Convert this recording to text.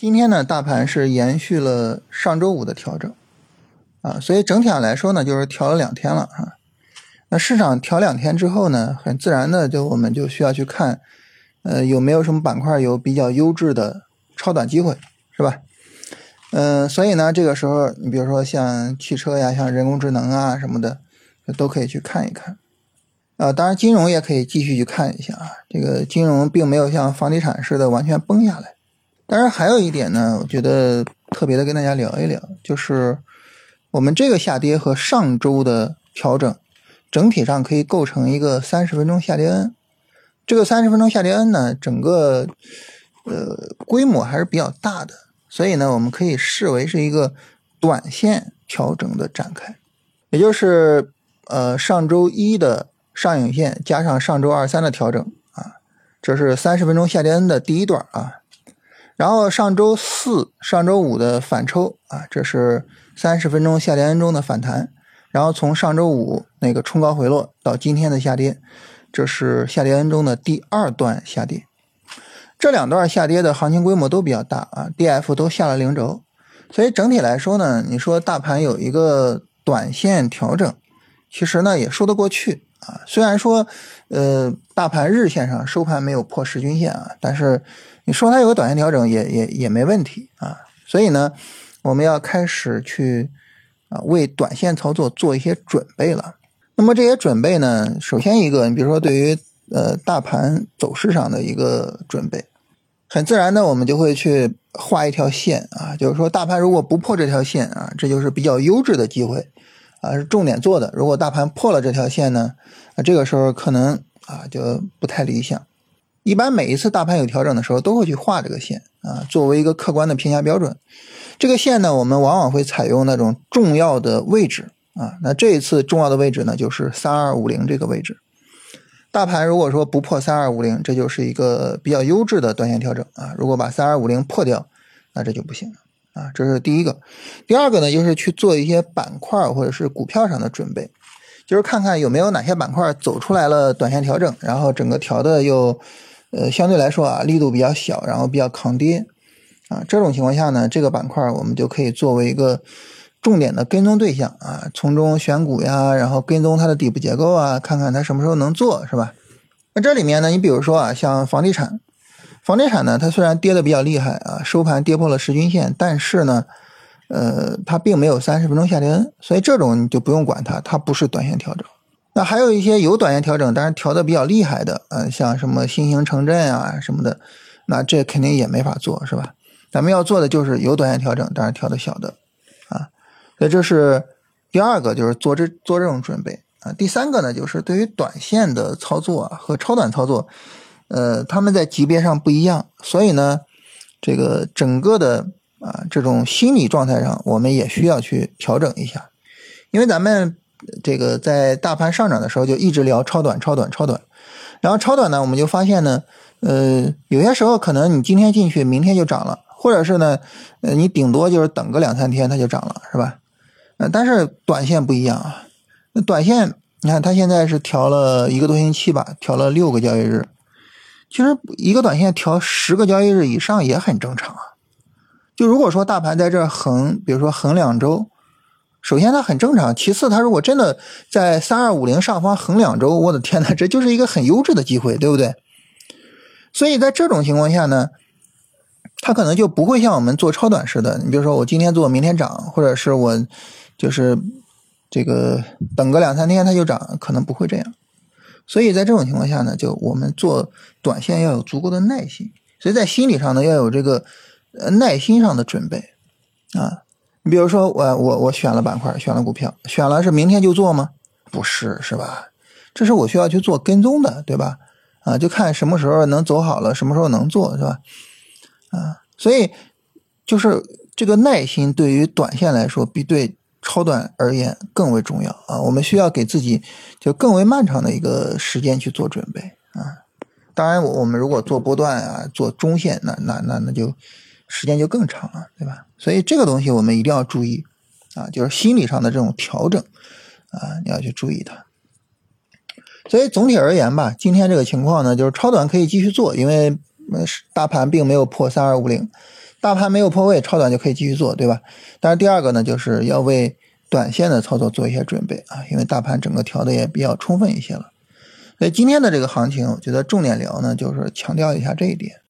今天呢，大盘是延续了上周五的调整，啊，所以整体上来说呢，就是调了两天了啊。那市场调两天之后呢，很自然的就我们就需要去看，呃，有没有什么板块有比较优质的超短机会，是吧？嗯，所以呢，这个时候你比如说像汽车呀、像人工智能啊什么的，都可以去看一看。啊，当然金融也可以继续去看一下啊，这个金融并没有像房地产似的完全崩下来。当然，还有一点呢，我觉得特别的跟大家聊一聊，就是我们这个下跌和上周的调整，整体上可以构成一个三十分钟下跌 N。这个三十分钟下跌 N 呢，整个呃规模还是比较大的，所以呢，我们可以视为是一个短线调整的展开，也就是呃上周一的上影线加上上周二三的调整啊，这是三十分钟下跌 N 的第一段啊。然后上周四、上周五的反抽啊，这是三十分钟下跌 N 中的反弹。然后从上周五那个冲高回落到今天的下跌，这是下跌 N 中的第二段下跌。这两段下跌的行情规模都比较大啊，DF 都下了零轴。所以整体来说呢，你说大盘有一个短线调整，其实呢也说得过去啊。虽然说呃大盘日线上收盘没有破十均线啊，但是。你说它有个短线调整也也也没问题啊，所以呢，我们要开始去啊为短线操作做一些准备了。那么这些准备呢，首先一个，你比如说对于呃大盘走势上的一个准备，很自然的我们就会去画一条线啊，就是说大盘如果不破这条线啊，这就是比较优质的机会啊，是重点做的。如果大盘破了这条线呢，啊这个时候可能啊就不太理想。一般每一次大盘有调整的时候，都会去画这个线啊，作为一个客观的评价标准。这个线呢，我们往往会采用那种重要的位置啊。那这一次重要的位置呢，就是三二五零这个位置。大盘如果说不破三二五零，这就是一个比较优质的短线调整啊。如果把三二五零破掉，那这就不行了啊。这是第一个。第二个呢，就是去做一些板块或者是股票上的准备，就是看看有没有哪些板块走出来了短线调整，然后整个调的又。呃，相对来说啊，力度比较小，然后比较抗跌，啊，这种情况下呢，这个板块我们就可以作为一个重点的跟踪对象啊，从中选股呀，然后跟踪它的底部结构啊，看看它什么时候能做，是吧？那这里面呢，你比如说啊，像房地产，房地产呢，它虽然跌的比较厉害啊，收盘跌破了十均线，但是呢，呃，它并没有三十分钟下跌，所以这种你就不用管它，它不是短线调整。那还有一些有短线调整，但是调的比较厉害的，呃，像什么新型城镇啊什么的，那这肯定也没法做，是吧？咱们要做的就是有短线调整，但是调的小的，啊，所以这是第二个，就是做这做这种准备啊。第三个呢，就是对于短线的操作和超短操作，呃，他们在级别上不一样，所以呢，这个整个的啊这种心理状态上，我们也需要去调整一下，因为咱们。这个在大盘上涨的时候就一直聊超短、超短、超短，然后超短呢，我们就发现呢，呃，有些时候可能你今天进去，明天就涨了，或者是呢，呃，你顶多就是等个两三天它就涨了，是吧？呃，但是短线不一样啊，那短线你看它现在是调了一个多星期吧，调了六个交易日，其实一个短线调十个交易日以上也很正常啊。就如果说大盘在这横，比如说横两周。首先它很正常，其次它如果真的在三二五零上方横两周，我的天呐，这就是一个很优质的机会，对不对？所以在这种情况下呢，它可能就不会像我们做超短似的，你比如说我今天做，明天涨，或者是我就是这个等个两三天它就涨，可能不会这样。所以在这种情况下呢，就我们做短线要有足够的耐心，所以在心理上呢要有这个呃耐心上的准备啊。你比如说，我我我选了板块，选了股票，选了是明天就做吗？不是，是吧？这是我需要去做跟踪的，对吧？啊，就看什么时候能走好了，什么时候能做，是吧？啊，所以就是这个耐心对于短线来说，比对超短而言更为重要啊。我们需要给自己就更为漫长的一个时间去做准备啊。当然，我们如果做波段啊，做中线，那那那那就。时间就更长了，对吧？所以这个东西我们一定要注意啊，就是心理上的这种调整啊，你要去注意它。所以总体而言吧，今天这个情况呢，就是超短可以继续做，因为大盘并没有破三二五零，大盘没有破位，超短就可以继续做，对吧？但是第二个呢，就是要为短线的操作做一些准备啊，因为大盘整个调的也比较充分一些了。所以今天的这个行情，我觉得重点聊呢，就是强调一下这一点。